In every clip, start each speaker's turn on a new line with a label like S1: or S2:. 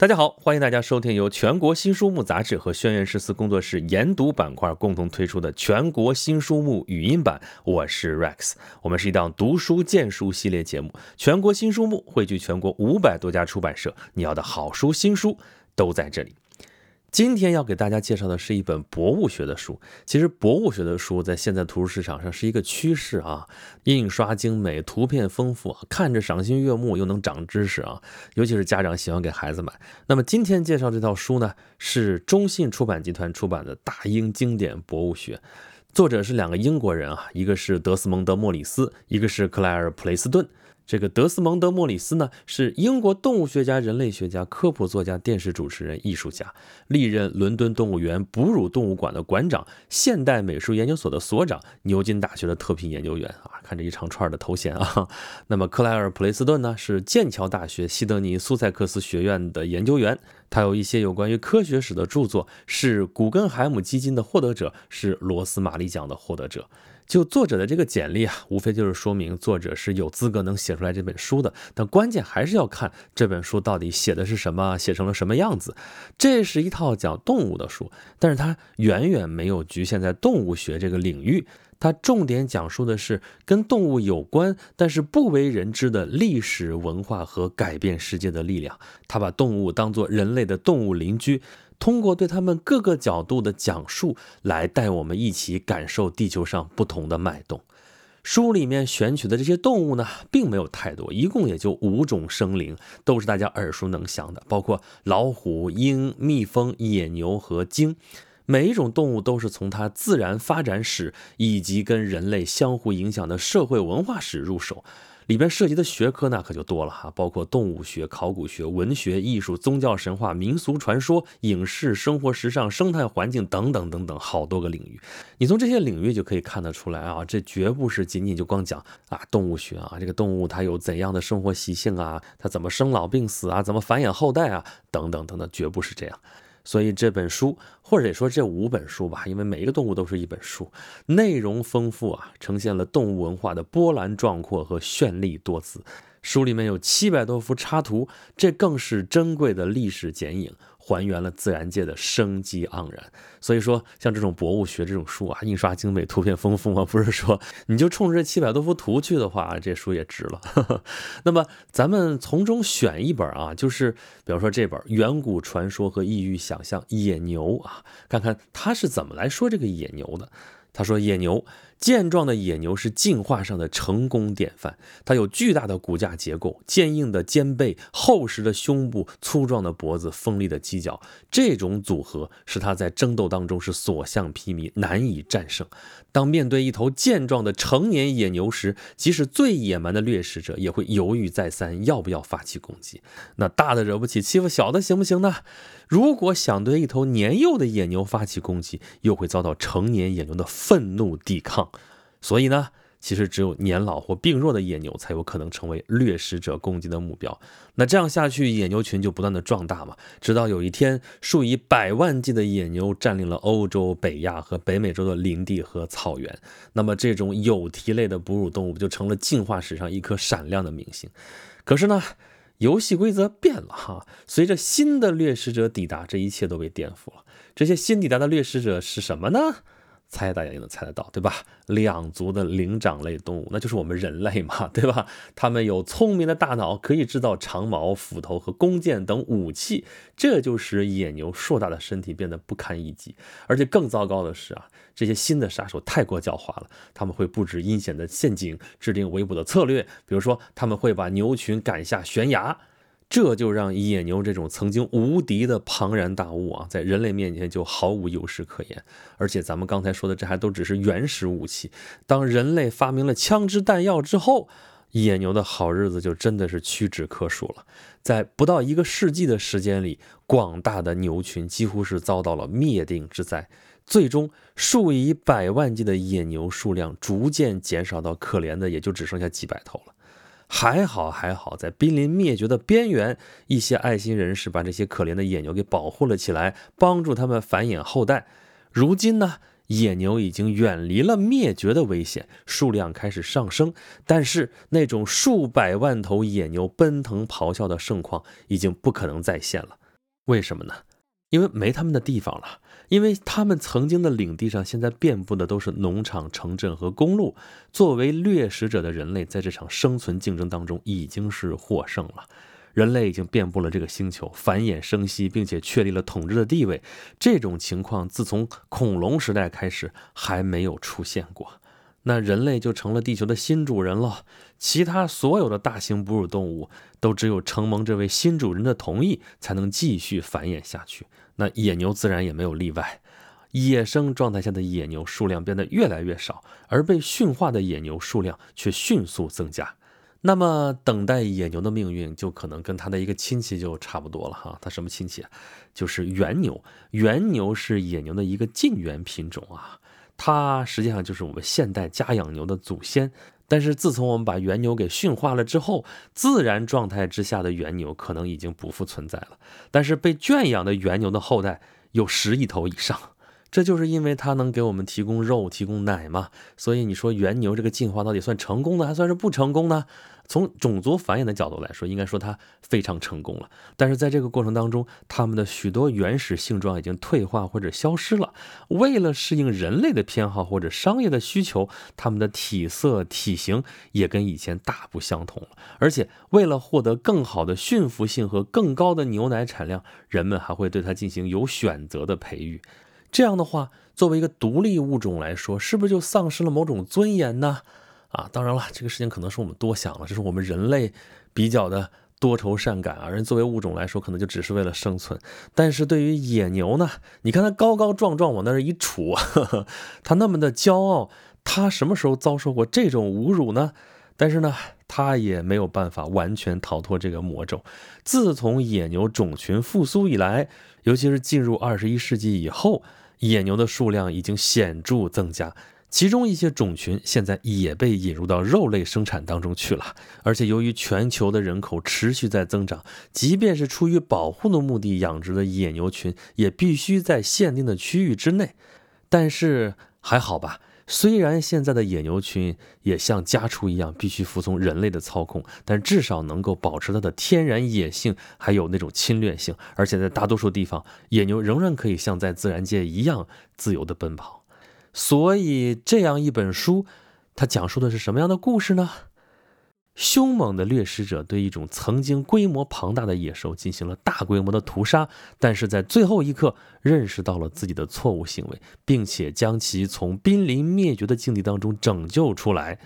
S1: 大家好，欢迎大家收听由全国新书目杂志和轩辕十四工作室研读板块共同推出的全国新书目语音版。我是 Rex，我们是一档读书荐书系列节目。全国新书目汇聚全国五百多家出版社，你要的好书新书都在这里。今天要给大家介绍的是一本博物学的书。其实博物学的书在现在图书市场上是一个趋势啊，印刷精美，图片丰富，看着赏心悦目，又能长知识啊。尤其是家长喜欢给孩子买。那么今天介绍这套书呢，是中信出版集团出版的大英经典博物学，作者是两个英国人啊，一个是德斯蒙德·莫里斯，一个是克莱尔·普雷斯顿。这个德斯蒙德·莫里斯呢，是英国动物学家、人类学家、科普作家、电视主持人、艺术家，历任伦敦动物园哺乳动物馆的馆长、现代美术研究所的所长、牛津大学的特聘研究员啊，看这一长串的头衔啊。那么克莱尔·普雷斯顿呢，是剑桥大学西德尼苏塞克斯学院的研究员，他有一些有关于科学史的著作，是古根海姆基金的获得者，是罗斯玛丽奖的获得者。就作者的这个简历啊，无非就是说明作者是有资格能写出来这本书的。但关键还是要看这本书到底写的是什么，写成了什么样子。这是一套讲动物的书，但是它远远没有局限在动物学这个领域。它重点讲述的是跟动物有关，但是不为人知的历史文化和改变世界的力量。它把动物当作人类的动物邻居。通过对他们各个角度的讲述，来带我们一起感受地球上不同的脉动。书里面选取的这些动物呢，并没有太多，一共也就五种生灵，都是大家耳熟能详的，包括老虎、鹰、蜜蜂、野牛和鲸。每一种动物都是从它自然发展史以及跟人类相互影响的社会文化史入手。里边涉及的学科那可就多了哈，包括动物学、考古学、文学、艺术、宗教、神话、民俗传说、影视、生活、时尚、生态环境等等等等，好多个领域。你从这些领域就可以看得出来啊，这绝不是仅仅就光讲啊动物学啊，这个动物它有怎样的生活习性啊，它怎么生老病死啊，怎么繁衍后代啊，等等等等，绝不是这样。所以这本书，或者说这五本书吧，因为每一个动物都是一本书，内容丰富啊，呈现了动物文化的波澜壮阔和绚丽多姿。书里面有七百多幅插图，这更是珍贵的历史剪影。还原了自然界的生机盎然，所以说像这种博物学这种书啊，印刷精美，图片丰富啊，不是说你就冲着这七百多幅图去的话，这书也值了。那么咱们从中选一本啊，就是比方说这本《远古传说和异域想象：野牛》啊，看看他是怎么来说这个野牛的。他说：“野牛，健壮的野牛是进化上的成功典范。它有巨大的骨架结构、坚硬的肩背、厚实的胸部、粗壮的脖子、锋利的犄角。这种组合使它在争斗当中是所向披靡，难以战胜。当面对一头健壮的成年野牛时，即使最野蛮的掠食者也会犹豫再三，要不要发起攻击。那大的惹不起，欺负小的行不行呢？”如果想对一头年幼的野牛发起攻击，又会遭到成年野牛的愤怒抵抗。所以呢，其实只有年老或病弱的野牛才有可能成为掠食者攻击的目标。那这样下去，野牛群就不断的壮大嘛，直到有一天，数以百万计的野牛占领了欧洲、北亚和北美洲的林地和草原。那么，这种有蹄类的哺乳动物就成了进化史上一颗闪亮的明星。可是呢？游戏规则变了哈，随着新的掠食者抵达，这一切都被颠覆了。这些新抵达的掠食者是什么呢？猜大家也能猜得到，对吧？两足的灵长类动物，那就是我们人类嘛，对吧？他们有聪明的大脑，可以制造长矛、斧头和弓箭等武器，这就使野牛硕大的身体变得不堪一击。而且更糟糕的是啊，这些新的杀手太过狡猾了，他们会布置阴险的陷阱，制定围捕的策略，比如说他们会把牛群赶下悬崖。这就让野牛这种曾经无敌的庞然大物啊，在人类面前就毫无优势可言。而且咱们刚才说的，这还都只是原始武器。当人类发明了枪支弹药之后，野牛的好日子就真的是屈指可数了。在不到一个世纪的时间里，广大的牛群几乎是遭到了灭顶之灾。最终，数以百万计的野牛数量逐渐减少到可怜的也就只剩下几百头了。还好还好，在濒临灭绝的边缘，一些爱心人士把这些可怜的野牛给保护了起来，帮助他们繁衍后代。如今呢，野牛已经远离了灭绝的危险，数量开始上升，但是那种数百万头野牛奔腾咆哮的盛况已经不可能再现了。为什么呢？因为没他们的地方了，因为他们曾经的领地上现在遍布的都是农场、城镇和公路。作为掠食者的人类，在这场生存竞争当中已经是获胜了。人类已经遍布了这个星球，繁衍生息，并且确立了统治的地位。这种情况自从恐龙时代开始还没有出现过。那人类就成了地球的新主人了。其他所有的大型哺乳动物都只有承蒙这位新主人的同意，才能继续繁衍下去。那野牛自然也没有例外。野生状态下的野牛数量变得越来越少，而被驯化的野牛数量却迅速增加。那么，等待野牛的命运就可能跟它的一个亲戚就差不多了哈。它什么亲戚啊？就是原牛。原牛是野牛的一个近缘品种啊。它实际上就是我们现代家养牛的祖先，但是自从我们把原牛给驯化了之后，自然状态之下的原牛可能已经不复存在了。但是被圈养的原牛的后代有十亿头以上，这就是因为它能给我们提供肉、提供奶嘛。所以你说原牛这个进化到底算成功的，还算是不成功呢？从种族繁衍的角度来说，应该说它非常成功了。但是在这个过程当中，它们的许多原始性状已经退化或者消失了。为了适应人类的偏好或者商业的需求，它们的体色、体型也跟以前大不相同了。而且，为了获得更好的驯服性和更高的牛奶产量，人们还会对它进行有选择的培育。这样的话，作为一个独立物种来说，是不是就丧失了某种尊严呢？啊，当然了，这个事情可能是我们多想了，这是我们人类比较的多愁善感啊。人作为物种来说，可能就只是为了生存。但是对于野牛呢，你看它高高壮壮往那儿一杵，它那么的骄傲，它什么时候遭受过这种侮辱呢？但是呢，它也没有办法完全逃脱这个魔咒。自从野牛种群复苏以来，尤其是进入二十一世纪以后，野牛的数量已经显著增加。其中一些种群现在也被引入到肉类生产当中去了，而且由于全球的人口持续在增长，即便是出于保护的目的养殖的野牛群，也必须在限定的区域之内。但是还好吧，虽然现在的野牛群也像家畜一样必须服从人类的操控，但至少能够保持它的天然野性，还有那种侵略性。而且在大多数地方，野牛仍然可以像在自然界一样自由地奔跑。所以，这样一本书，它讲述的是什么样的故事呢？凶猛的掠食者对一种曾经规模庞大的野兽进行了大规模的屠杀，但是在最后一刻认识到了自己的错误行为，并且将其从濒临灭绝的境地当中拯救出来。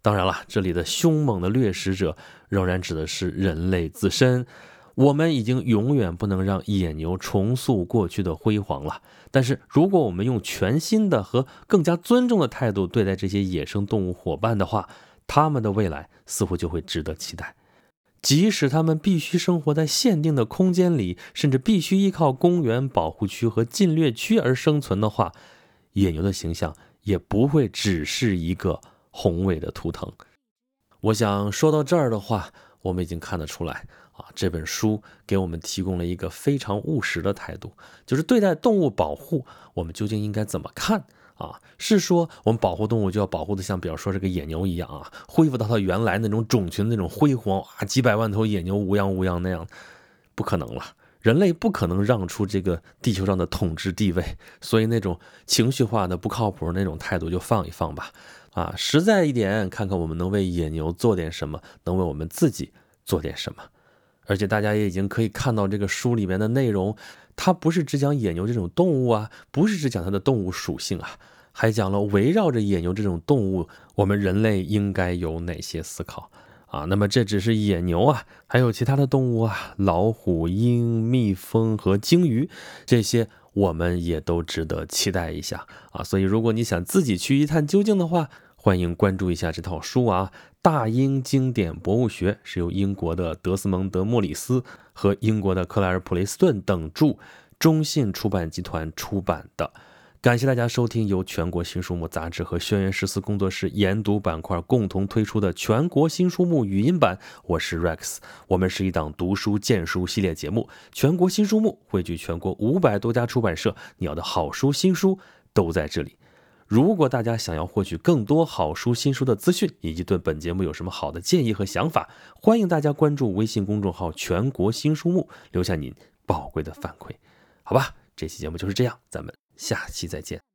S1: 当然了，这里的凶猛的掠食者仍然指的是人类自身。我们已经永远不能让野牛重塑过去的辉煌了。但是，如果我们用全新的和更加尊重的态度对待这些野生动物伙伴的话，他们的未来似乎就会值得期待。即使他们必须生活在限定的空间里，甚至必须依靠公园保护区和禁猎区而生存的话，野牛的形象也不会只是一个宏伟的图腾。我想说到这儿的话，我们已经看得出来。啊，这本书给我们提供了一个非常务实的态度，就是对待动物保护，我们究竟应该怎么看啊？是说我们保护动物就要保护的像，比如说这个野牛一样啊，恢复到它原来那种种群那种辉煌啊，几百万头野牛无恙无恙那样，不可能了，人类不可能让出这个地球上的统治地位，所以那种情绪化的不靠谱那种态度就放一放吧。啊，实在一点，看看我们能为野牛做点什么，能为我们自己做点什么。而且大家也已经可以看到这个书里面的内容，它不是只讲野牛这种动物啊，不是只讲它的动物属性啊，还讲了围绕着野牛这种动物，我们人类应该有哪些思考啊？那么这只是野牛啊，还有其他的动物啊，老虎、鹰、蜜蜂和鲸鱼，这些我们也都值得期待一下啊。所以如果你想自己去一探究竟的话，欢迎关注一下这套书啊，《大英经典博物学》是由英国的德斯蒙德·莫里斯和英国的克莱尔·普雷斯顿等著，中信出版集团出版的。感谢大家收听由全国新书目杂志和轩辕十四工作室研读板块共同推出的全国新书目语音版。我是 Rex，我们是一档读书荐书系列节目。全国新书目汇聚全国五百多家出版社，你要的好书新书都在这里。如果大家想要获取更多好书、新书的资讯，以及对本节目有什么好的建议和想法，欢迎大家关注微信公众号“全国新书目”，留下您宝贵的反馈。好吧，这期节目就是这样，咱们下期再见。